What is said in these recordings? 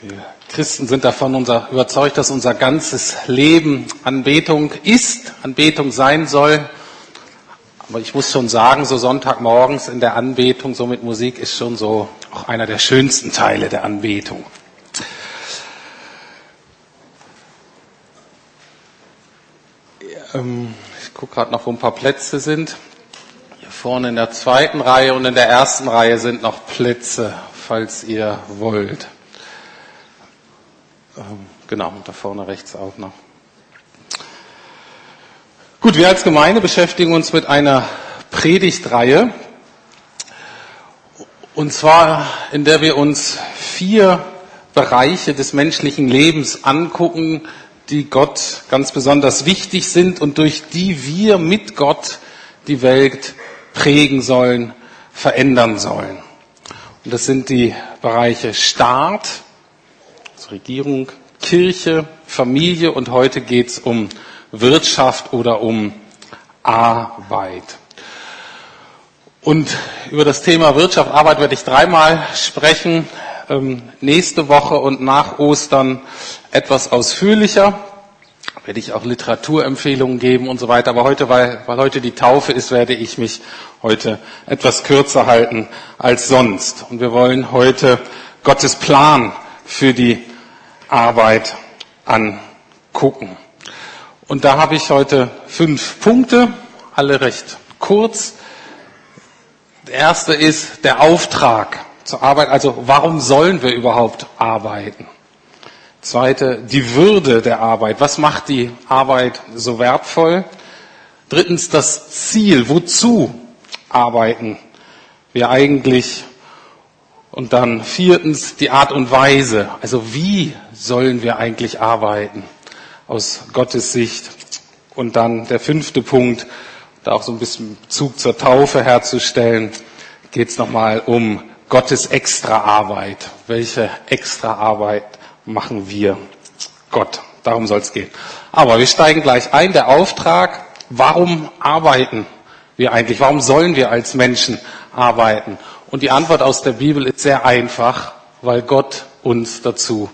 Wir Christen sind davon unser, überzeugt, dass unser ganzes Leben Anbetung ist, Anbetung sein soll. Aber ich muss schon sagen, so Sonntagmorgens in der Anbetung, so mit Musik, ist schon so auch einer der schönsten Teile der Anbetung. Ähm, ich gucke gerade noch, wo ein paar Plätze sind. Hier vorne in der zweiten Reihe und in der ersten Reihe sind noch Plätze, falls ihr wollt. Ähm, genau, da vorne rechts auch noch. Gut, wir als Gemeinde beschäftigen uns mit einer Predigtreihe. Und zwar, in der wir uns vier Bereiche des menschlichen Lebens angucken, die Gott ganz besonders wichtig sind und durch die wir mit Gott die Welt prägen sollen, verändern sollen. Und das sind die Bereiche Staat, Regierung, Kirche, Familie und heute geht es um Wirtschaft oder um Arbeit. Und über das Thema Wirtschaft, Arbeit werde ich dreimal sprechen. Ähm, nächste Woche und nach Ostern etwas ausführlicher. Werde ich auch Literaturempfehlungen geben und so weiter. Aber heute, weil, weil heute die Taufe ist, werde ich mich heute etwas kürzer halten als sonst. Und wir wollen heute Gottes Plan für die Arbeit angucken. Und da habe ich heute fünf Punkte, alle recht kurz. Der erste ist der Auftrag zur Arbeit, also warum sollen wir überhaupt arbeiten? Zweite, die Würde der Arbeit. Was macht die Arbeit so wertvoll? Drittens, das Ziel. Wozu arbeiten wir eigentlich und dann viertens die Art und Weise. Also wie sollen wir eigentlich arbeiten aus Gottes Sicht? Und dann der fünfte Punkt, da auch so ein bisschen Bezug zur Taufe herzustellen, geht es nochmal um Gottes Extraarbeit. Welche Extraarbeit machen wir Gott? Darum soll es gehen. Aber wir steigen gleich ein. Der Auftrag, warum arbeiten wir eigentlich? Warum sollen wir als Menschen arbeiten? Und die Antwort aus der Bibel ist sehr einfach, weil Gott uns dazu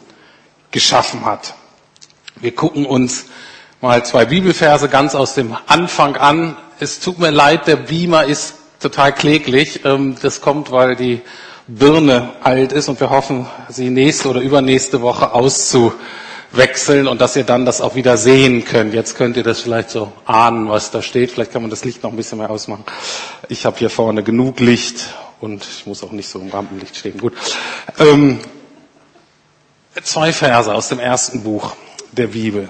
geschaffen hat. Wir gucken uns mal zwei Bibelverse ganz aus dem Anfang an. Es tut mir leid, der Beamer ist total kläglich. Ähm, das kommt, weil die Birne alt ist und wir hoffen, sie nächste oder übernächste Woche auszuwechseln und dass ihr dann das auch wieder sehen könnt. Jetzt könnt ihr das vielleicht so ahnen, was da steht. Vielleicht kann man das Licht noch ein bisschen mehr ausmachen. Ich habe hier vorne genug Licht und ich muss auch nicht so im Rampenlicht stehen. Gut. Ähm, zwei Verse aus dem ersten Buch der Bibel.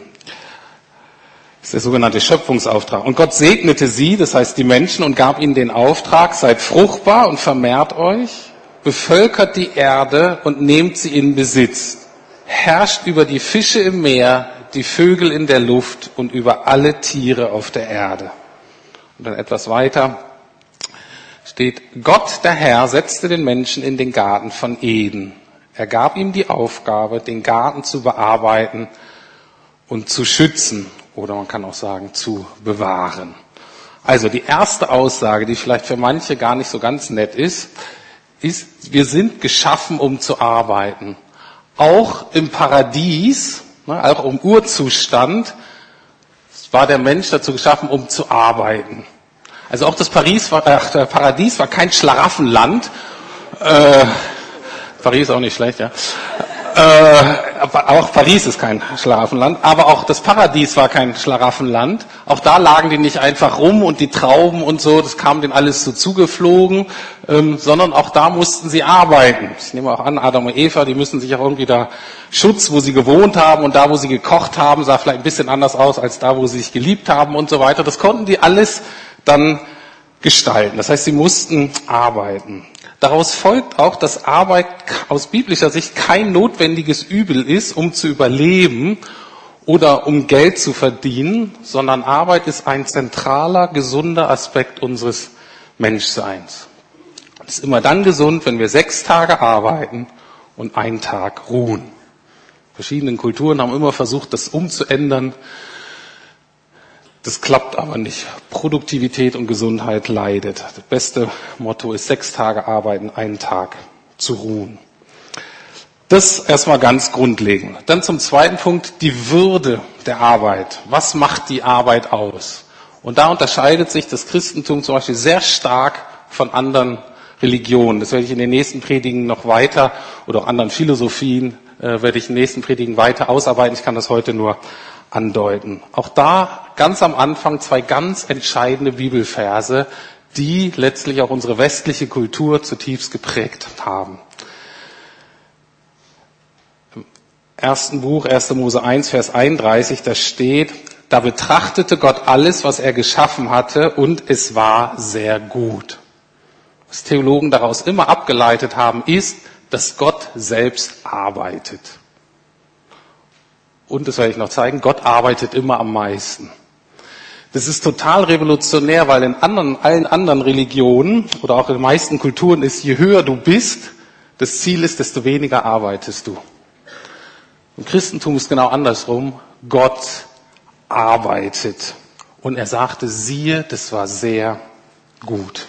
Das ist der sogenannte Schöpfungsauftrag. Und Gott segnete sie, das heißt die Menschen, und gab ihnen den Auftrag, seid fruchtbar und vermehrt euch, bevölkert die Erde und nehmt sie in Besitz, herrscht über die Fische im Meer, die Vögel in der Luft und über alle Tiere auf der Erde. Und dann etwas weiter steht, Gott der Herr setzte den Menschen in den Garten von Eden. Er gab ihm die Aufgabe, den Garten zu bearbeiten und zu schützen oder man kann auch sagen zu bewahren. Also die erste Aussage, die vielleicht für manche gar nicht so ganz nett ist, ist, wir sind geschaffen, um zu arbeiten. Auch im Paradies, ne, auch im Urzustand, war der Mensch dazu geschaffen, um zu arbeiten. Also auch das Paris war, äh, Paradies war kein Schlaraffenland. Äh, Paris auch nicht schlecht, ja. Äh, auch Paris ist kein Schlaraffenland, aber auch das Paradies war kein Schlaraffenland. Auch da lagen die nicht einfach rum und die Trauben und so, das kam denen alles so zugeflogen, ähm, sondern auch da mussten sie arbeiten. Ich nehme auch an, Adam und Eva, die müssen sich auch irgendwie da Schutz, wo sie gewohnt haben und da, wo sie gekocht haben, sah vielleicht ein bisschen anders aus als da, wo sie sich geliebt haben und so weiter. Das konnten die alles dann gestalten. Das heißt, sie mussten arbeiten. Daraus folgt auch, dass Arbeit aus biblischer Sicht kein notwendiges Übel ist, um zu überleben oder um Geld zu verdienen, sondern Arbeit ist ein zentraler, gesunder Aspekt unseres Menschseins. Es ist immer dann gesund, wenn wir sechs Tage arbeiten und einen Tag ruhen. Verschiedene Kulturen haben immer versucht, das umzuändern. Das klappt aber nicht. Produktivität und Gesundheit leidet. Das beste Motto ist sechs Tage arbeiten, einen Tag zu ruhen. Das erstmal ganz grundlegend. Dann zum zweiten Punkt, die Würde der Arbeit. Was macht die Arbeit aus? Und da unterscheidet sich das Christentum zum Beispiel sehr stark von anderen Religionen. Das werde ich in den nächsten Predigen noch weiter oder auch anderen Philosophien äh, werde ich in den nächsten Predigen weiter ausarbeiten. Ich kann das heute nur andeuten. Auch da ganz am Anfang zwei ganz entscheidende Bibelverse, die letztlich auch unsere westliche Kultur zutiefst geprägt haben. Im ersten Buch, 1. Mose 1, Vers 31, da steht, da betrachtete Gott alles, was er geschaffen hatte, und es war sehr gut. Was Theologen daraus immer abgeleitet haben, ist, dass Gott selbst arbeitet. Und, das werde ich noch zeigen, Gott arbeitet immer am meisten. Das ist total revolutionär, weil in anderen, allen anderen Religionen oder auch in den meisten Kulturen ist, je höher du bist, das Ziel ist, desto weniger arbeitest du. Im Christentum ist genau andersrum. Gott arbeitet. Und er sagte, siehe, das war sehr gut.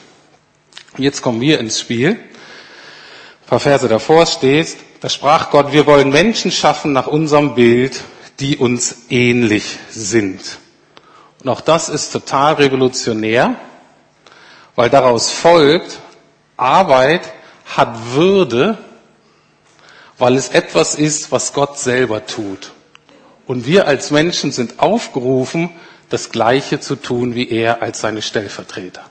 Jetzt kommen wir ins Spiel. Ein paar Verse davor steht, da sprach Gott, wir wollen Menschen schaffen nach unserem Bild, die uns ähnlich sind. Und auch das ist total revolutionär, weil daraus folgt, Arbeit hat Würde, weil es etwas ist, was Gott selber tut. Und wir als Menschen sind aufgerufen, das Gleiche zu tun wie er als seine Stellvertreter.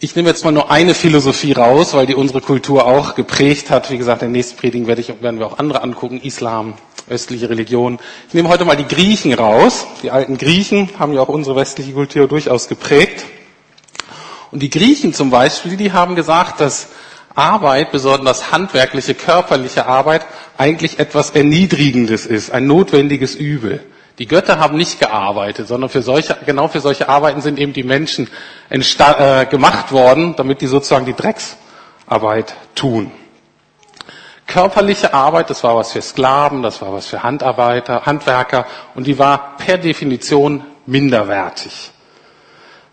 Ich nehme jetzt mal nur eine Philosophie raus, weil die unsere Kultur auch geprägt hat. Wie gesagt, in den nächsten Predigen werde ich, werden wir auch andere angucken, Islam, östliche Religion. Ich nehme heute mal die Griechen raus. Die alten Griechen haben ja auch unsere westliche Kultur durchaus geprägt. Und die Griechen zum Beispiel, die haben gesagt, dass Arbeit, besonders handwerkliche, körperliche Arbeit, eigentlich etwas Erniedrigendes ist, ein notwendiges Übel. Die Götter haben nicht gearbeitet, sondern für solche, genau für solche Arbeiten sind eben die Menschen äh, gemacht worden, damit die sozusagen die Drecksarbeit tun. Körperliche Arbeit, das war was für Sklaven, das war was für Handarbeiter, Handwerker und die war per Definition minderwertig.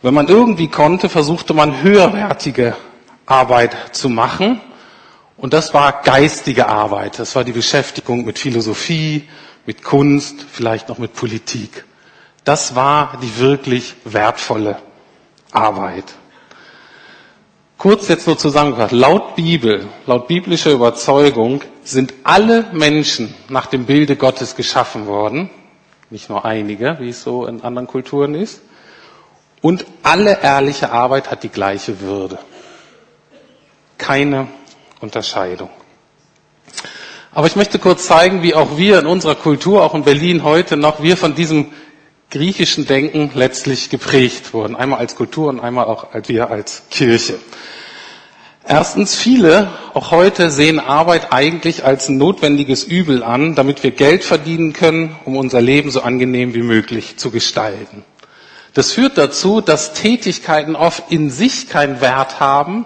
Wenn man irgendwie konnte, versuchte man höherwertige Arbeit zu machen und das war geistige Arbeit, das war die Beschäftigung mit Philosophie, mit Kunst, vielleicht noch mit Politik. Das war die wirklich wertvolle Arbeit. Kurz jetzt nur zusammengefasst. Laut Bibel, laut biblischer Überzeugung sind alle Menschen nach dem Bilde Gottes geschaffen worden. Nicht nur einige, wie es so in anderen Kulturen ist. Und alle ehrliche Arbeit hat die gleiche Würde. Keine Unterscheidung. Aber ich möchte kurz zeigen, wie auch wir in unserer Kultur, auch in Berlin heute noch, wir von diesem griechischen Denken letztlich geprägt wurden. Einmal als Kultur und einmal auch wir als Kirche. Erstens, viele, auch heute, sehen Arbeit eigentlich als ein notwendiges Übel an, damit wir Geld verdienen können, um unser Leben so angenehm wie möglich zu gestalten. Das führt dazu, dass Tätigkeiten oft in sich keinen Wert haben,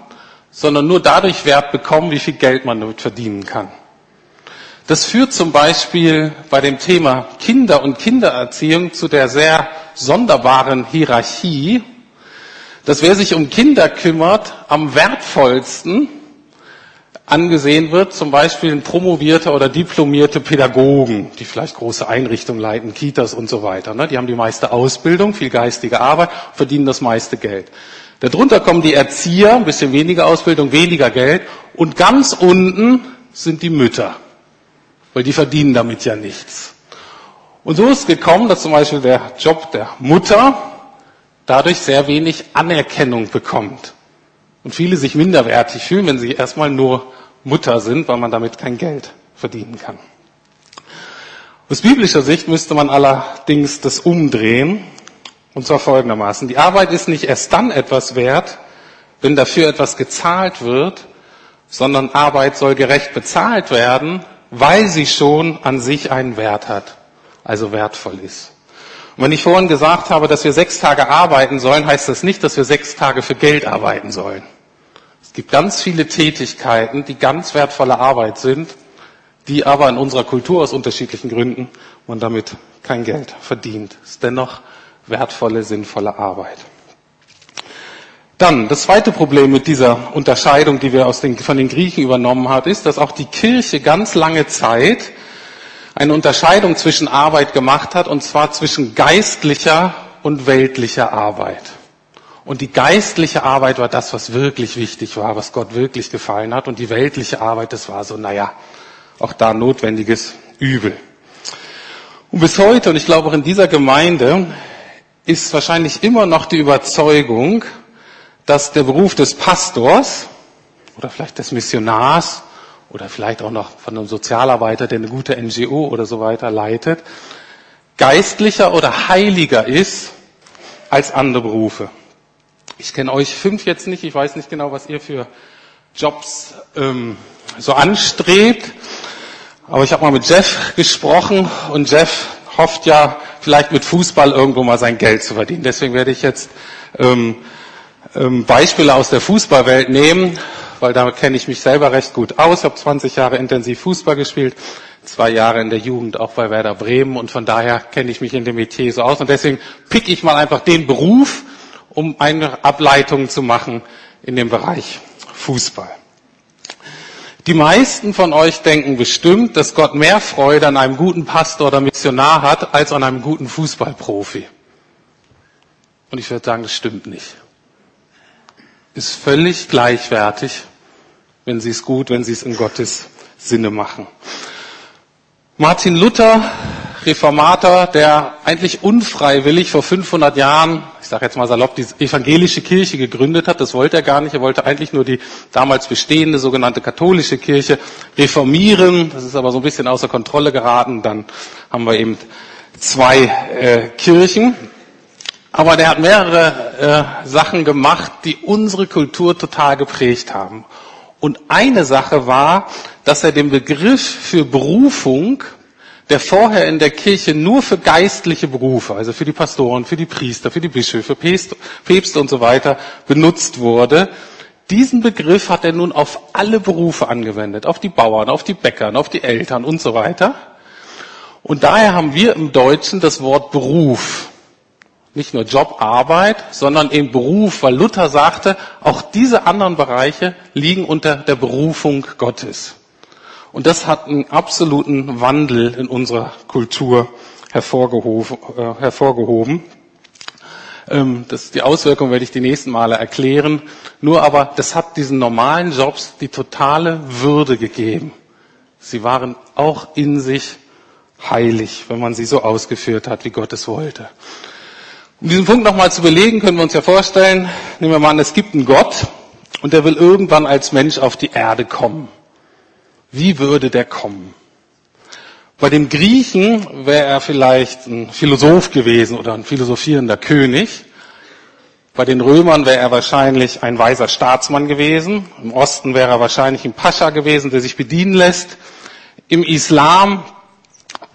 sondern nur dadurch Wert bekommen, wie viel Geld man damit verdienen kann. Das führt zum Beispiel bei dem Thema Kinder und Kindererziehung zu der sehr sonderbaren Hierarchie, dass wer sich um Kinder kümmert, am wertvollsten angesehen wird, zum Beispiel ein promovierte oder diplomierte Pädagogen, die vielleicht große Einrichtungen leiten, Kitas und so weiter. Ne? Die haben die meiste Ausbildung, viel geistige Arbeit, verdienen das meiste Geld. Darunter kommen die Erzieher, ein bisschen weniger Ausbildung, weniger Geld. Und ganz unten sind die Mütter weil die verdienen damit ja nichts. Und so ist gekommen, dass zum Beispiel der Job der Mutter dadurch sehr wenig Anerkennung bekommt. Und viele sich minderwertig fühlen, wenn sie erstmal nur Mutter sind, weil man damit kein Geld verdienen kann. Aus biblischer Sicht müsste man allerdings das umdrehen, und zwar folgendermaßen. Die Arbeit ist nicht erst dann etwas wert, wenn dafür etwas gezahlt wird, sondern Arbeit soll gerecht bezahlt werden, weil sie schon an sich einen Wert hat, also wertvoll ist. Und wenn ich vorhin gesagt habe, dass wir sechs Tage arbeiten sollen, heißt das nicht, dass wir sechs Tage für Geld arbeiten sollen. Es gibt ganz viele Tätigkeiten, die ganz wertvolle Arbeit sind, die aber in unserer Kultur aus unterschiedlichen Gründen man damit kein Geld verdient. Es ist dennoch wertvolle, sinnvolle Arbeit. Dann, das zweite Problem mit dieser Unterscheidung, die wir aus den, von den Griechen übernommen haben, ist, dass auch die Kirche ganz lange Zeit eine Unterscheidung zwischen Arbeit gemacht hat, und zwar zwischen geistlicher und weltlicher Arbeit. Und die geistliche Arbeit war das, was wirklich wichtig war, was Gott wirklich gefallen hat. Und die weltliche Arbeit, das war so, naja, auch da notwendiges Übel. Und bis heute, und ich glaube auch in dieser Gemeinde, ist wahrscheinlich immer noch die Überzeugung, dass der Beruf des Pastors oder vielleicht des Missionars oder vielleicht auch noch von einem Sozialarbeiter, der eine gute NGO oder so weiter leitet, geistlicher oder heiliger ist als andere Berufe. Ich kenne euch fünf jetzt nicht, ich weiß nicht genau, was ihr für Jobs ähm, so anstrebt, aber ich habe mal mit Jeff gesprochen und Jeff hofft ja vielleicht mit Fußball irgendwo mal sein Geld zu verdienen. Deswegen werde ich jetzt ähm, Beispiele aus der Fußballwelt nehmen, weil da kenne ich mich selber recht gut aus. Ich habe 20 Jahre intensiv Fußball gespielt, zwei Jahre in der Jugend auch bei Werder Bremen und von daher kenne ich mich in dem Metier so aus. Und deswegen pick ich mal einfach den Beruf, um eine Ableitung zu machen in dem Bereich Fußball. Die meisten von euch denken bestimmt, dass Gott mehr Freude an einem guten Pastor oder Missionar hat, als an einem guten Fußballprofi. Und ich würde sagen, das stimmt nicht ist völlig gleichwertig, wenn sie es gut, wenn sie es in Gottes Sinne machen. Martin Luther, Reformator, der eigentlich unfreiwillig vor 500 Jahren, ich sage jetzt mal salopp, die evangelische Kirche gegründet hat. Das wollte er gar nicht. Er wollte eigentlich nur die damals bestehende sogenannte katholische Kirche reformieren. Das ist aber so ein bisschen außer Kontrolle geraten. Dann haben wir eben zwei äh, Kirchen. Aber der hat mehrere äh, Sachen gemacht, die unsere Kultur total geprägt haben. Und eine Sache war, dass er den Begriff für Berufung, der vorher in der Kirche nur für geistliche Berufe, also für die Pastoren, für die Priester, für die Bischöfe, Päpste und so weiter benutzt wurde, diesen Begriff hat er nun auf alle Berufe angewendet, auf die Bauern, auf die Bäckern, auf die Eltern und so weiter. Und daher haben wir im Deutschen das Wort Beruf nicht nur Job, Arbeit, sondern eben Beruf, weil Luther sagte, auch diese anderen Bereiche liegen unter der Berufung Gottes. Und das hat einen absoluten Wandel in unserer Kultur hervorgehoben. Äh, hervorgehoben. Ähm, das, die Auswirkungen werde ich die nächsten Male erklären. Nur aber, das hat diesen normalen Jobs die totale Würde gegeben. Sie waren auch in sich heilig, wenn man sie so ausgeführt hat, wie Gott es wollte. Um diesen Punkt nochmal zu belegen, können wir uns ja vorstellen, nehmen wir mal an, es gibt einen Gott und der will irgendwann als Mensch auf die Erde kommen. Wie würde der kommen? Bei dem Griechen wäre er vielleicht ein Philosoph gewesen oder ein philosophierender König. Bei den Römern wäre er wahrscheinlich ein weiser Staatsmann gewesen. Im Osten wäre er wahrscheinlich ein Pascha gewesen, der sich bedienen lässt. Im Islam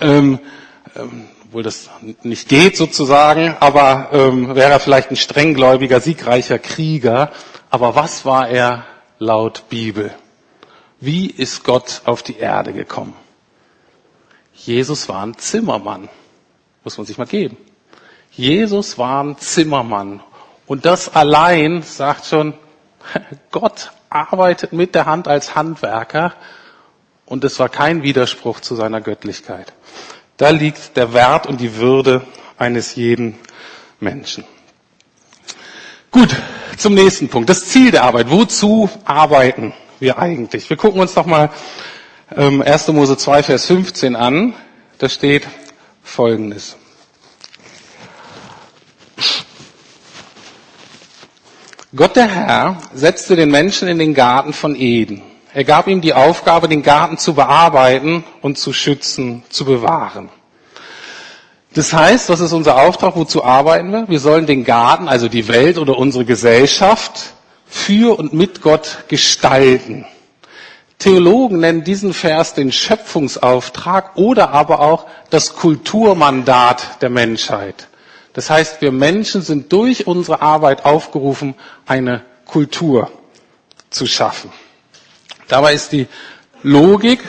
ähm, ähm, obwohl das nicht geht sozusagen, aber ähm, wäre er vielleicht ein strenggläubiger, siegreicher Krieger. Aber was war er laut Bibel? Wie ist Gott auf die Erde gekommen? Jesus war ein Zimmermann. Muss man sich mal geben. Jesus war ein Zimmermann. Und das allein sagt schon, Gott arbeitet mit der Hand als Handwerker. Und es war kein Widerspruch zu seiner Göttlichkeit. Da liegt der Wert und die Würde eines jeden Menschen. Gut, zum nächsten Punkt. Das Ziel der Arbeit. Wozu arbeiten wir eigentlich? Wir gucken uns doch mal ähm, 1. Mose 2, Vers 15 an. Da steht Folgendes. Gott der Herr setzte den Menschen in den Garten von Eden er gab ihm die Aufgabe, den Garten zu bearbeiten und zu schützen, zu bewahren. Das heißt, was ist unser Auftrag? Wozu arbeiten wir? Wir sollen den Garten, also die Welt oder unsere Gesellschaft, für und mit Gott gestalten. Theologen nennen diesen Vers den Schöpfungsauftrag oder aber auch das Kulturmandat der Menschheit. Das heißt, wir Menschen sind durch unsere Arbeit aufgerufen, eine Kultur zu schaffen. Dabei ist die Logik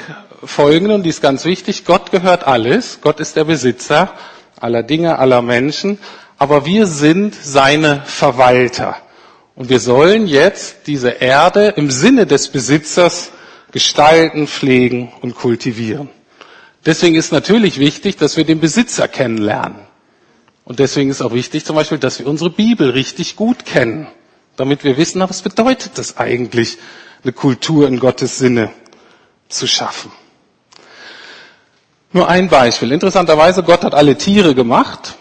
folgende, und die ist ganz wichtig, Gott gehört alles, Gott ist der Besitzer aller Dinge, aller Menschen, aber wir sind seine Verwalter. Und wir sollen jetzt diese Erde im Sinne des Besitzers gestalten, pflegen und kultivieren. Deswegen ist natürlich wichtig, dass wir den Besitzer kennenlernen. Und deswegen ist auch wichtig zum Beispiel, dass wir unsere Bibel richtig gut kennen, damit wir wissen, was bedeutet das eigentlich, eine Kultur in Gottes Sinne zu schaffen. Nur ein Beispiel. Interessanterweise, Gott hat alle Tiere gemacht,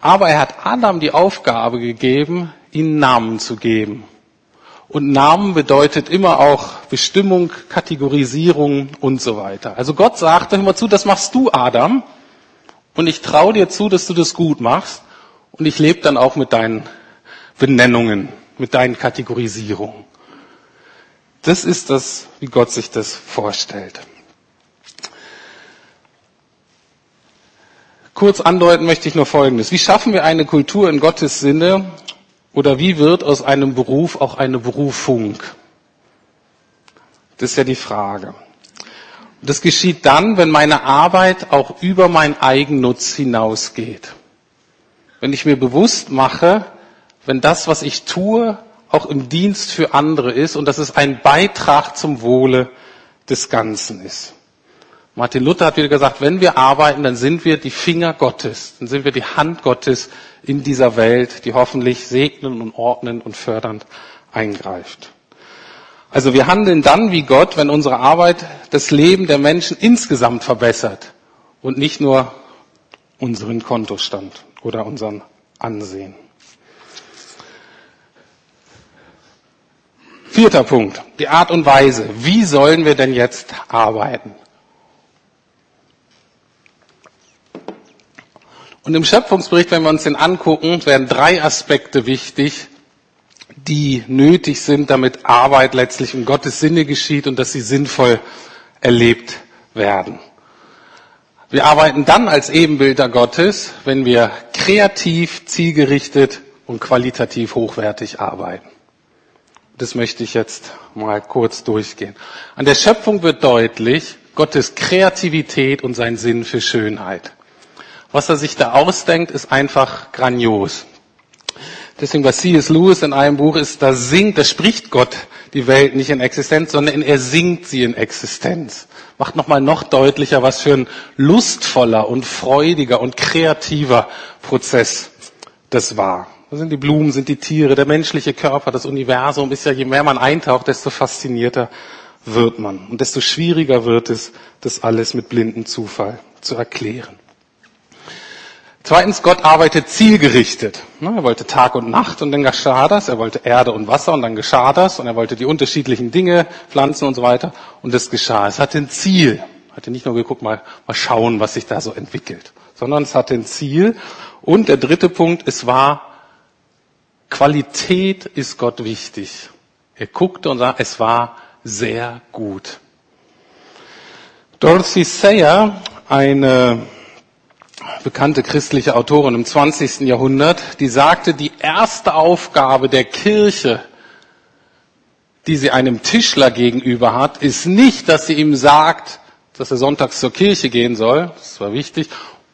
aber er hat Adam die Aufgabe gegeben, ihnen Namen zu geben. Und Namen bedeutet immer auch Bestimmung, Kategorisierung und so weiter. Also Gott sagte, hör mal zu, das machst du, Adam. Und ich traue dir zu, dass du das gut machst. Und ich lebe dann auch mit deinen Benennungen, mit deinen Kategorisierungen. Das ist das, wie Gott sich das vorstellt. Kurz andeuten möchte ich nur Folgendes. Wie schaffen wir eine Kultur in Gottes Sinne, oder wie wird aus einem Beruf auch eine Berufung? Das ist ja die Frage. Und das geschieht dann, wenn meine Arbeit auch über meinen Eigennutz hinausgeht. Wenn ich mir bewusst mache, wenn das, was ich tue, auch im Dienst für andere ist und dass es ein Beitrag zum Wohle des Ganzen ist. Martin Luther hat wieder gesagt, wenn wir arbeiten, dann sind wir die Finger Gottes, dann sind wir die Hand Gottes in dieser Welt, die hoffentlich segnen und ordnen und fördernd eingreift. Also wir handeln dann wie Gott, wenn unsere Arbeit das Leben der Menschen insgesamt verbessert und nicht nur unseren Kontostand oder unseren Ansehen. Vierter Punkt, die Art und Weise. Wie sollen wir denn jetzt arbeiten? Und im Schöpfungsbericht, wenn wir uns den angucken, werden drei Aspekte wichtig, die nötig sind, damit Arbeit letztlich in Gottes Sinne geschieht und dass sie sinnvoll erlebt werden. Wir arbeiten dann als Ebenbilder Gottes, wenn wir kreativ, zielgerichtet und qualitativ hochwertig arbeiten. Das möchte ich jetzt mal kurz durchgehen. An der Schöpfung wird deutlich Gottes Kreativität und sein Sinn für Schönheit. Was er sich da ausdenkt, ist einfach grandios. Deswegen, was C.S. Lewis in einem Buch ist, da singt, da spricht Gott die Welt nicht in Existenz, sondern er singt sie in Existenz. Macht nochmal noch deutlicher, was für ein lustvoller und freudiger und kreativer Prozess das war. Das sind die Blumen, sind die Tiere, der menschliche Körper, das Universum ist ja, je mehr man eintaucht, desto faszinierter wird man. Und desto schwieriger wird es, das alles mit blindem Zufall zu erklären. Zweitens, Gott arbeitet zielgerichtet. Er wollte Tag und Nacht und dann geschah das. Er wollte Erde und Wasser und dann geschah das. Und er wollte die unterschiedlichen Dinge, Pflanzen und so weiter. Und das geschah. Es hatte ein Ziel. Hatte nicht nur geguckt, mal, mal schauen, was sich da so entwickelt. Sondern es hatte ein Ziel. Und der dritte Punkt, es war, Qualität ist Gott wichtig. Er guckte und sah, es war sehr gut. Dorothy Sayer, eine bekannte christliche Autorin im 20. Jahrhundert, die sagte, die erste Aufgabe der Kirche, die sie einem Tischler gegenüber hat, ist nicht, dass sie ihm sagt, dass er sonntags zur Kirche gehen soll, das war wichtig,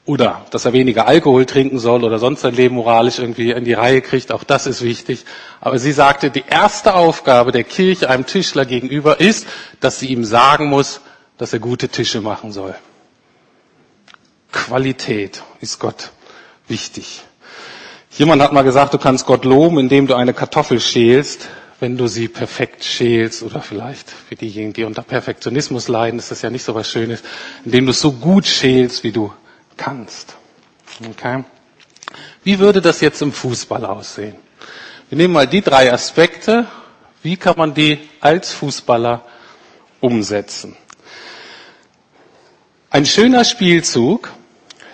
oder dass er weniger Alkohol trinken soll oder sonst sein Leben moralisch irgendwie in die Reihe kriegt, auch das ist wichtig. Aber sie sagte, die erste Aufgabe der Kirche einem Tischler gegenüber ist, dass sie ihm sagen muss, dass er gute Tische machen soll. Qualität ist Gott wichtig. Jemand hat mal gesagt, du kannst Gott loben, indem du eine Kartoffel schälst, wenn du sie perfekt schälst oder vielleicht für diejenigen, die unter Perfektionismus leiden, ist das ja nicht so was Schönes, indem du es so gut schälst, wie du kannst. Okay? Wie würde das jetzt im Fußball aussehen? Wir nehmen mal die drei Aspekte. Wie kann man die als Fußballer umsetzen? Ein schöner Spielzug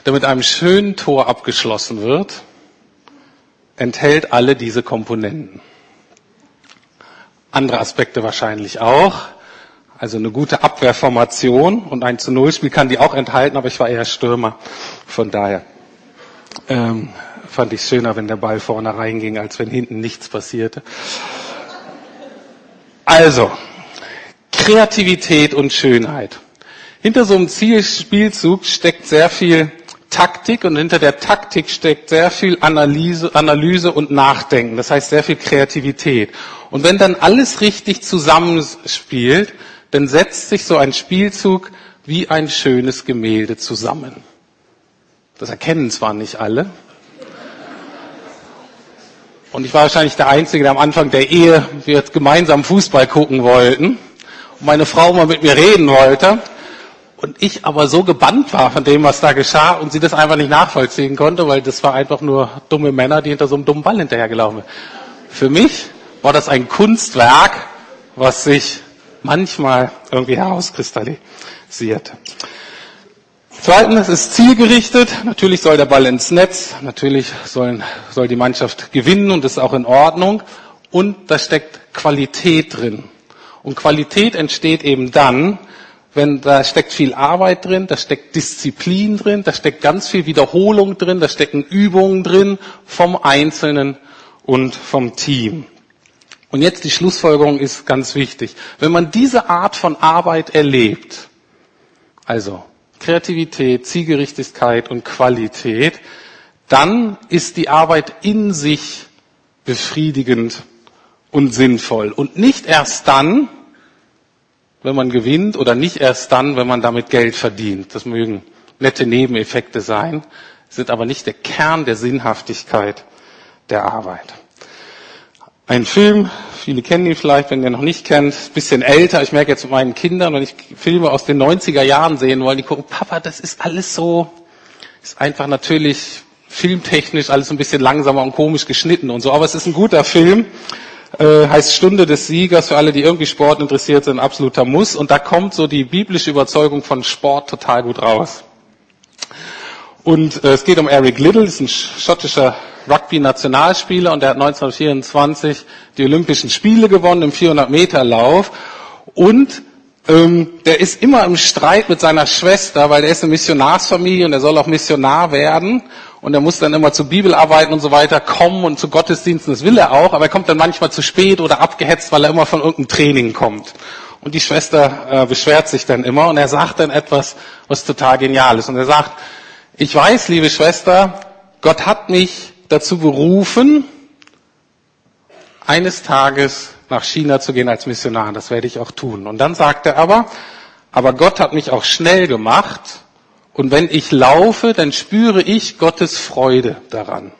der mit einem schönen Tor abgeschlossen wird, enthält alle diese Komponenten. Andere Aspekte wahrscheinlich auch. Also eine gute Abwehrformation und ein zu Null Spiel kann die auch enthalten, aber ich war eher Stürmer. Von daher ähm, fand ich schöner, wenn der Ball vorne reinging, als wenn hinten nichts passierte. Also, Kreativität und Schönheit. Hinter so einem Zielspielzug steckt sehr viel Taktik und hinter der Taktik steckt sehr viel Analyse, Analyse und Nachdenken. Das heißt sehr viel Kreativität. Und wenn dann alles richtig zusammenspielt, dann setzt sich so ein Spielzug wie ein schönes Gemälde zusammen. Das erkennen zwar nicht alle. Und ich war wahrscheinlich der Einzige, der am Anfang der Ehe wir gemeinsam Fußball gucken wollten und meine Frau mal mit mir reden wollte und ich aber so gebannt war von dem, was da geschah und sie das einfach nicht nachvollziehen konnte, weil das war einfach nur dumme Männer, die hinter so einem dummen Ball hinterhergelaufen sind. Für mich war das ein Kunstwerk, was sich manchmal irgendwie herauskristallisiert. Zweitens, ist zielgerichtet. Natürlich soll der Ball ins Netz. Natürlich sollen, soll die Mannschaft gewinnen und ist auch in Ordnung. Und da steckt Qualität drin. Und Qualität entsteht eben dann, wenn da steckt viel Arbeit drin, da steckt Disziplin drin, da steckt ganz viel Wiederholung drin, da stecken Übungen drin vom Einzelnen und vom Team. Und jetzt die Schlussfolgerung ist ganz wichtig. Wenn man diese Art von Arbeit erlebt, also Kreativität, Zielgerichtigkeit und Qualität, dann ist die Arbeit in sich befriedigend und sinnvoll. Und nicht erst dann, wenn man gewinnt oder nicht erst dann, wenn man damit Geld verdient. Das mögen nette Nebeneffekte sein, sind aber nicht der Kern der Sinnhaftigkeit der Arbeit. Ein Film, viele kennen ihn vielleicht, wenn ihr noch nicht kennt, bisschen älter. Ich merke jetzt mit meinen Kindern, wenn ich Filme aus den 90er Jahren sehen wollen, die gucken, Papa, das ist alles so, ist einfach natürlich filmtechnisch alles ein bisschen langsamer und komisch geschnitten und so. Aber es ist ein guter Film äh, heißt Stunde des Siegers für alle, die irgendwie Sport interessiert sind, absoluter Muss. Und da kommt so die biblische Überzeugung von Sport total gut raus. Und äh, es geht um Eric Little, ist ein schottischer Rugby-Nationalspieler und der hat 1924 die Olympischen Spiele gewonnen im 400-Meter-Lauf. Und ähm, der ist immer im Streit mit seiner Schwester, weil der ist eine Missionarsfamilie und er soll auch Missionar werden und er muss dann immer zu Bibelarbeiten und so weiter kommen und zu Gottesdiensten, das will er auch, aber er kommt dann manchmal zu spät oder abgehetzt, weil er immer von irgendeinem Training kommt. Und die Schwester äh, beschwert sich dann immer und er sagt dann etwas, was total genial ist. Und er sagt, ich weiß, liebe Schwester, Gott hat mich dazu berufen, eines Tages nach China zu gehen als Missionar. Das werde ich auch tun. Und dann sagt er aber, aber Gott hat mich auch schnell gemacht und wenn ich laufe, dann spüre ich Gottes Freude daran.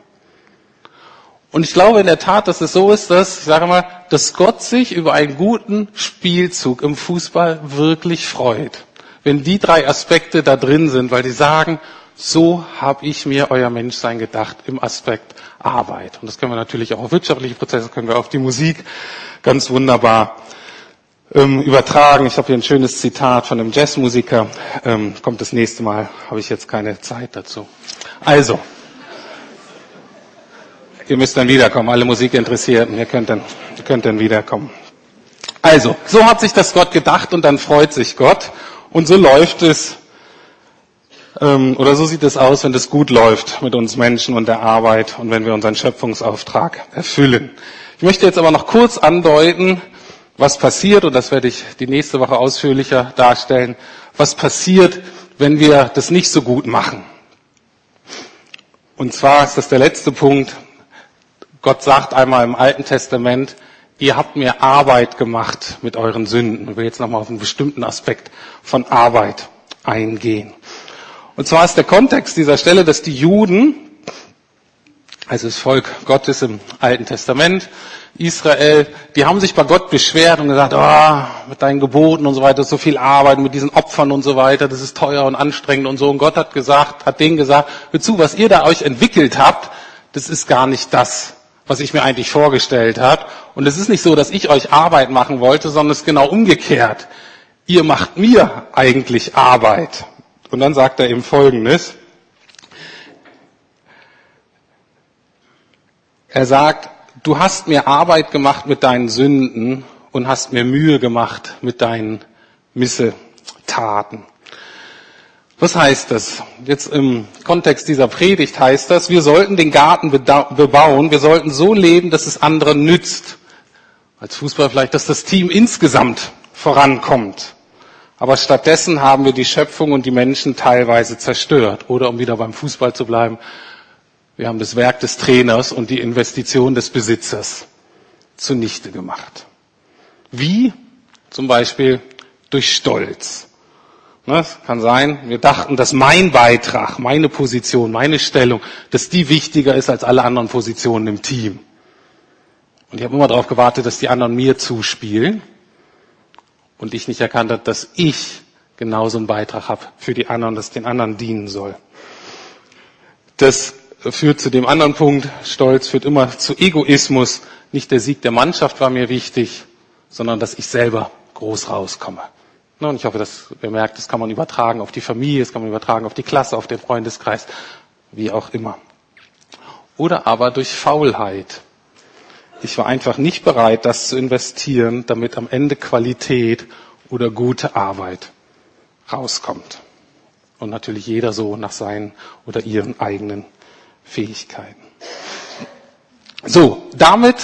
Und ich glaube in der Tat, dass es so ist, dass, ich sage mal, dass Gott sich über einen guten Spielzug im Fußball wirklich freut. Wenn die drei Aspekte da drin sind, weil die sagen, so habe ich mir euer Menschsein gedacht im Aspekt Arbeit. Und das können wir natürlich auch auf wirtschaftliche Prozesse, können wir auf die Musik ganz wunderbar ähm, übertragen. Ich habe hier ein schönes Zitat von einem Jazzmusiker. Ähm, kommt das nächste Mal, habe ich jetzt keine Zeit dazu. Also, ihr müsst dann wiederkommen, alle Musikinteressierten, ihr könnt dann, ihr könnt dann wiederkommen. Also, so hat sich das Gott gedacht und dann freut sich Gott. Und so läuft es, oder so sieht es aus, wenn es gut läuft mit uns Menschen und der Arbeit und wenn wir unseren Schöpfungsauftrag erfüllen. Ich möchte jetzt aber noch kurz andeuten, was passiert, und das werde ich die nächste Woche ausführlicher darstellen, was passiert, wenn wir das nicht so gut machen. Und zwar ist das der letzte Punkt. Gott sagt einmal im Alten Testament, ihr habt mir Arbeit gemacht mit euren Sünden. Ich will jetzt nochmal auf einen bestimmten Aspekt von Arbeit eingehen. Und zwar ist der Kontext dieser Stelle, dass die Juden, also das Volk Gottes im Alten Testament, Israel, die haben sich bei Gott beschwert und gesagt, oh, mit deinen Geboten und so weiter, so viel Arbeit, mit diesen Opfern und so weiter, das ist teuer und anstrengend und so. Und Gott hat gesagt, hat denen gesagt, hör zu, was ihr da euch entwickelt habt, das ist gar nicht das, was ich mir eigentlich vorgestellt habe. Und es ist nicht so, dass ich euch Arbeit machen wollte, sondern es ist genau umgekehrt. Ihr macht mir eigentlich Arbeit. Und dann sagt er eben Folgendes. Er sagt, du hast mir Arbeit gemacht mit deinen Sünden und hast mir Mühe gemacht mit deinen Missetaten. Was heißt das? Jetzt im Kontext dieser Predigt heißt das, wir sollten den Garten bebauen, wir sollten so leben, dass es anderen nützt. Als Fußball vielleicht, dass das Team insgesamt vorankommt. Aber stattdessen haben wir die Schöpfung und die Menschen teilweise zerstört. Oder um wieder beim Fußball zu bleiben, wir haben das Werk des Trainers und die Investition des Besitzers zunichte gemacht. Wie? Zum Beispiel durch Stolz. Ne, es kann sein, wir dachten, dass mein Beitrag, meine Position, meine Stellung, dass die wichtiger ist als alle anderen Positionen im Team. Und ich habe immer darauf gewartet, dass die anderen mir zuspielen und ich nicht erkannt habe, dass ich genauso einen Beitrag habe für die anderen, dass den anderen dienen soll. Das führt zu dem anderen Punkt, Stolz führt immer zu Egoismus. Nicht der Sieg der Mannschaft war mir wichtig, sondern dass ich selber groß rauskomme. Und ich hoffe, dass ihr merkt, das kann man übertragen auf die Familie, das kann man übertragen auf die Klasse, auf den Freundeskreis, wie auch immer. Oder aber durch Faulheit. Ich war einfach nicht bereit, das zu investieren, damit am Ende Qualität oder gute Arbeit rauskommt. Und natürlich jeder so nach seinen oder ihren eigenen Fähigkeiten. So, damit,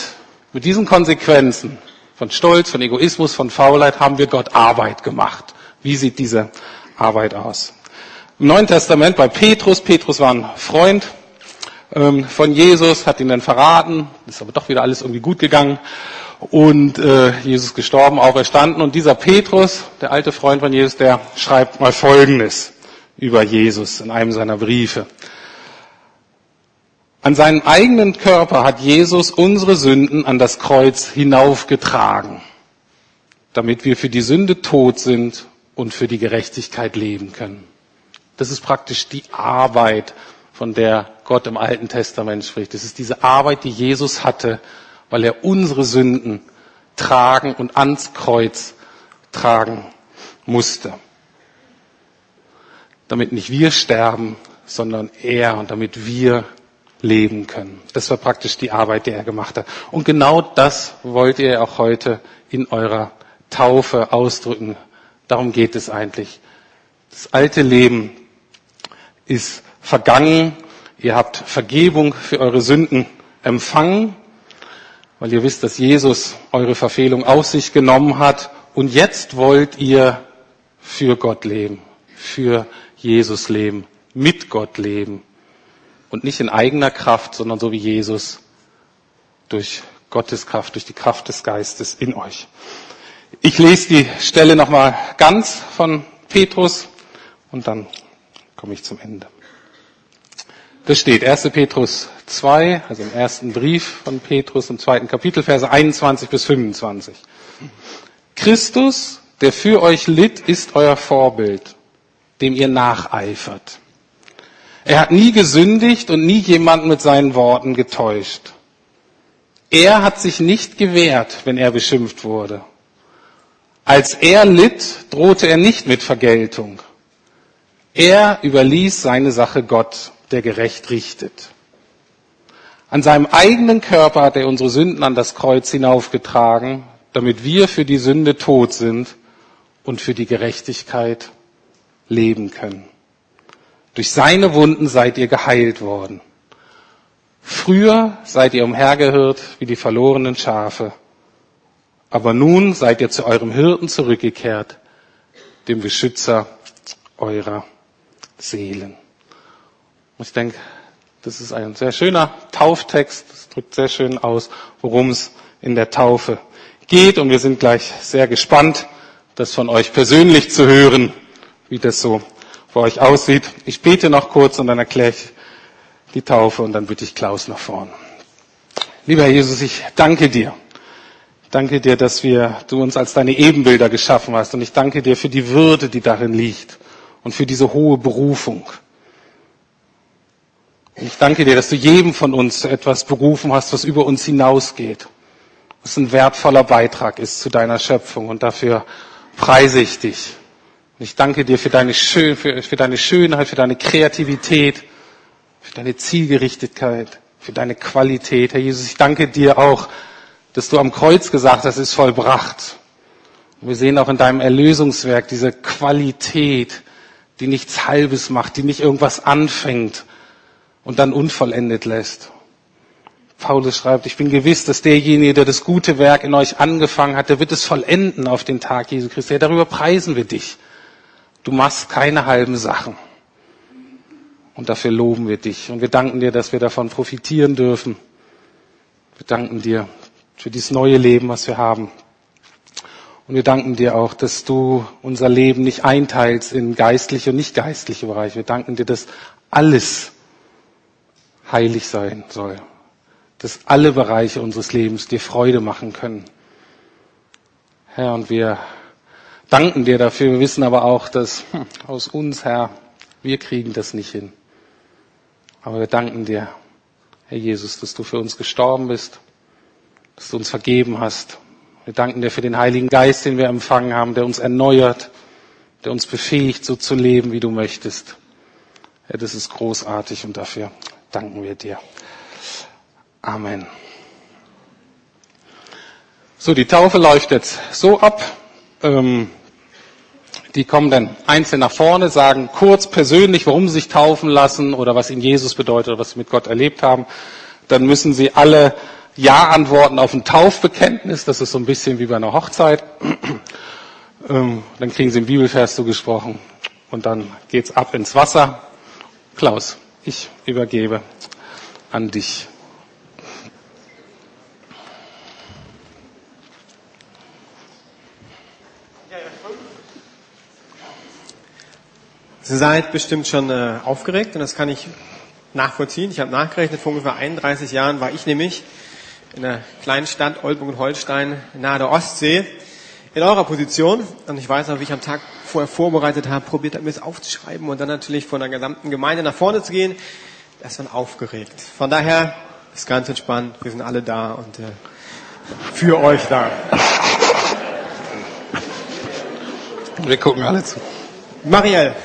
mit diesen Konsequenzen von Stolz, von Egoismus, von Faulheit haben wir Gott Arbeit gemacht. Wie sieht diese Arbeit aus? Im Neuen Testament bei Petrus, Petrus war ein Freund ähm, von Jesus, hat ihn dann verraten, ist aber doch wieder alles irgendwie gut gegangen und äh, Jesus gestorben, auferstanden und dieser Petrus, der alte Freund von Jesus, der schreibt mal Folgendes über Jesus in einem seiner Briefe. An seinem eigenen Körper hat Jesus unsere Sünden an das Kreuz hinaufgetragen, damit wir für die Sünde tot sind und für die Gerechtigkeit leben können. Das ist praktisch die Arbeit, von der Gott im Alten Testament spricht. Das ist diese Arbeit, die Jesus hatte, weil er unsere Sünden tragen und ans Kreuz tragen musste. Damit nicht wir sterben, sondern er und damit wir leben können. Das war praktisch die Arbeit, die er gemacht hat. Und genau das wollt ihr auch heute in eurer Taufe ausdrücken. Darum geht es eigentlich. Das alte Leben ist vergangen. Ihr habt Vergebung für eure Sünden empfangen, weil ihr wisst, dass Jesus eure Verfehlung auf sich genommen hat. Und jetzt wollt ihr für Gott leben, für Jesus leben, mit Gott leben und nicht in eigener Kraft, sondern so wie Jesus durch Gottes Kraft, durch die Kraft des Geistes in euch. Ich lese die Stelle nochmal ganz von Petrus und dann komme ich zum Ende. Das steht 1. Petrus 2, also im ersten Brief von Petrus im zweiten Kapitel, Verse 21 bis 25. Christus, der für euch litt, ist euer Vorbild, dem ihr nacheifert. Er hat nie gesündigt und nie jemanden mit seinen Worten getäuscht. Er hat sich nicht gewehrt, wenn er beschimpft wurde. Als er litt, drohte er nicht mit Vergeltung. Er überließ seine Sache Gott, der gerecht richtet. An seinem eigenen Körper hat er unsere Sünden an das Kreuz hinaufgetragen, damit wir für die Sünde tot sind und für die Gerechtigkeit leben können. Durch seine Wunden seid ihr geheilt worden. Früher seid ihr umhergehört wie die verlorenen Schafe. Aber nun seid ihr zu eurem Hirten zurückgekehrt, dem Beschützer eurer Seelen. Ich denke, das ist ein sehr schöner Tauftext. Das drückt sehr schön aus, worum es in der Taufe geht. Und wir sind gleich sehr gespannt, das von euch persönlich zu hören, wie das so bei euch aussieht. Ich bete noch kurz und dann erkläre ich die Taufe und dann bitte ich Klaus nach vorn. Lieber Herr Jesus, ich danke dir. Danke dir, dass wir, du uns als deine Ebenbilder geschaffen hast. Und ich danke dir für die Würde, die darin liegt und für diese hohe Berufung. Ich danke dir, dass du jedem von uns etwas berufen hast, was über uns hinausgeht. Was ein wertvoller Beitrag ist zu deiner Schöpfung. Und dafür preise ich dich. Und ich danke dir für deine, Schön, für, für deine Schönheit, für deine Kreativität, für deine Zielgerichtetkeit, für deine Qualität. Herr Jesus, ich danke dir auch, dass du am Kreuz gesagt hast, es ist vollbracht. Und wir sehen auch in deinem Erlösungswerk diese Qualität, die nichts Halbes macht, die nicht irgendwas anfängt und dann unvollendet lässt. Paulus schreibt, ich bin gewiss, dass derjenige, der das gute Werk in euch angefangen hat, der wird es vollenden auf den Tag Jesu Christi. Ja, darüber preisen wir dich. Du machst keine halben Sachen. Und dafür loben wir dich. Und wir danken dir, dass wir davon profitieren dürfen. Wir danken dir für dieses neue Leben, was wir haben. Und wir danken dir auch, dass du unser Leben nicht einteilst in geistliche und nicht geistliche Bereiche. Wir danken dir, dass alles heilig sein soll. Dass alle Bereiche unseres Lebens dir Freude machen können. Herr, und wir danken dir dafür. Wir wissen aber auch, dass hm, aus uns, Herr, wir kriegen das nicht hin. Aber wir danken dir, Herr Jesus, dass du für uns gestorben bist, dass du uns vergeben hast. Wir danken dir für den Heiligen Geist, den wir empfangen haben, der uns erneuert, der uns befähigt, so zu leben, wie du möchtest. Herr, das ist großartig und dafür danken wir dir. Amen. So, die Taufe läuft jetzt so ab. Ähm, die kommen dann einzeln nach vorne, sagen kurz persönlich, warum sie sich taufen lassen oder was ihnen Jesus bedeutet oder was sie mit Gott erlebt haben. Dann müssen sie alle Ja antworten auf ein Taufbekenntnis. Das ist so ein bisschen wie bei einer Hochzeit. Ähm, dann kriegen sie einen Bibelvers zugesprochen und dann geht's ab ins Wasser. Klaus, ich übergebe an dich. Sie seid bestimmt schon äh, aufgeregt und das kann ich nachvollziehen. Ich habe nachgerechnet, vor ungefähr 31 Jahren war ich nämlich in einer kleinen Stadt Oldenburg und Holstein nahe der Ostsee in eurer Position und ich weiß auch, wie ich am Tag vorher vorbereitet habe, probiert habe, mir das aufzuschreiben und dann natürlich von der gesamten Gemeinde nach vorne zu gehen. Das war aufgeregt. Von daher ist ganz entspannt. Wir sind alle da und äh, für euch da. Wir gucken alle zu. Marielle,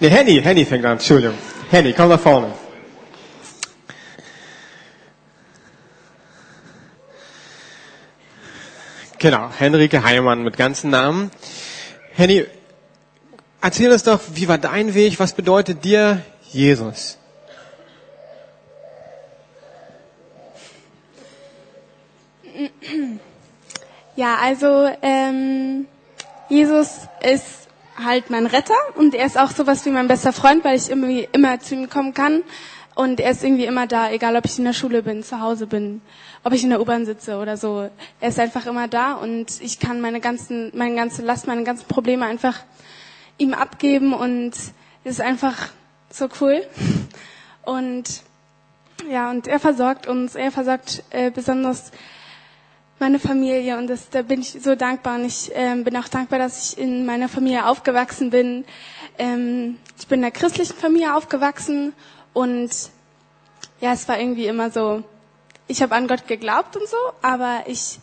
Nee, Henny, Henny fängt an, Entschuldigung. Henny, komm nach vorne. Genau, Henrike Heimann mit ganzen Namen. Henny, erzähl uns doch, wie war dein Weg? Was bedeutet dir Jesus? Ja, also ähm, Jesus ist halt mein Retter und er ist auch sowas wie mein bester Freund, weil ich irgendwie immer zu ihm kommen kann. Und er ist irgendwie immer da, egal ob ich in der Schule bin, zu Hause bin, ob ich in der U-Bahn sitze oder so. Er ist einfach immer da und ich kann meine ganzen, meine ganze Last, meine ganzen Probleme einfach ihm abgeben und es ist einfach so cool. Und ja, und er versorgt uns, er versorgt äh, besonders meine Familie und das, da bin ich so dankbar und ich ähm, bin auch dankbar, dass ich in meiner Familie aufgewachsen bin. Ähm, ich bin in einer christlichen Familie aufgewachsen und ja, es war irgendwie immer so, ich habe an Gott geglaubt und so, aber ich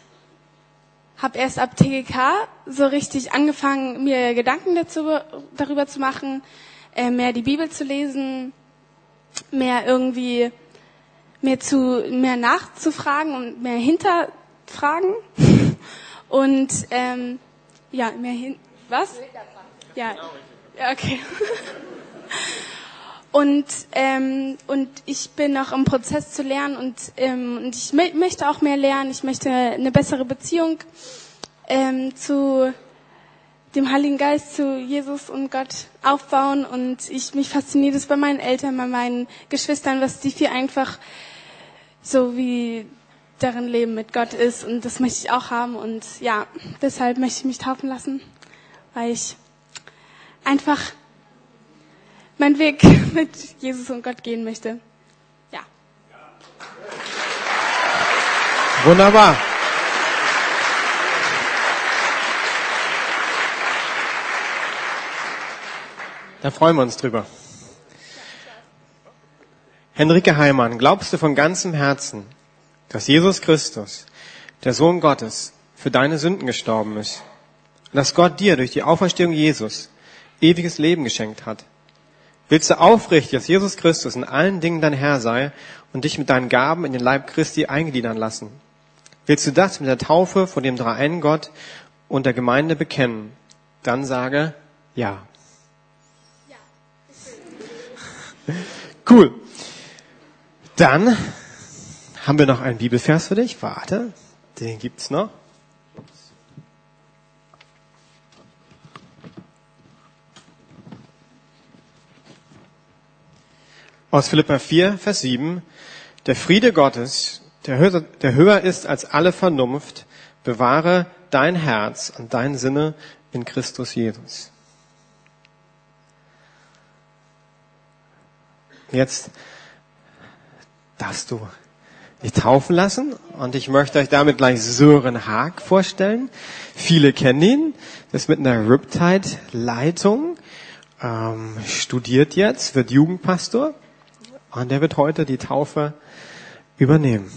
habe erst ab TGK so richtig angefangen, mir Gedanken dazu, darüber zu machen, äh, mehr die Bibel zu lesen, mehr irgendwie mehr zu mehr nachzufragen und mehr hinter Fragen. Und ähm, ja, mehr hin. Was? Ja. ja okay. Und, ähm, und ich bin noch im Prozess zu lernen und, ähm, und ich möchte auch mehr lernen. Ich möchte eine bessere Beziehung ähm, zu dem Heiligen Geist, zu Jesus und Gott aufbauen. Und ich mich fasziniert es bei meinen Eltern, bei meinen Geschwistern, was die viel einfach so wie deren Leben mit Gott ist und das möchte ich auch haben und ja, deshalb möchte ich mich taufen lassen, weil ich einfach meinen Weg mit Jesus und Gott gehen möchte. Ja. Wunderbar. Da freuen wir uns drüber. Henrike Heimann, glaubst du von ganzem Herzen, dass Jesus Christus, der Sohn Gottes, für deine Sünden gestorben ist und dass Gott dir durch die Auferstehung Jesus ewiges Leben geschenkt hat. Willst du aufrichtig, dass Jesus Christus in allen Dingen dein Herr sei und dich mit deinen Gaben in den Leib Christi eingliedern lassen? Willst du das mit der Taufe vor dem dreieinen Gott und der Gemeinde bekennen? Dann sage ja. ja. Cool. Dann haben wir noch einen Bibelvers für dich? Warte, den gibt's noch. Aus Philippa 4, Vers 7. Der Friede Gottes, der höher, der höher ist als alle Vernunft, bewahre dein Herz und dein Sinne in Christus Jesus. Jetzt darfst du dich taufen lassen und ich möchte euch damit gleich Sören Haag vorstellen. Viele kennen ihn, das ist mit einer Riptide-Leitung, ähm, studiert jetzt, wird Jugendpastor und der wird heute die Taufe übernehmen.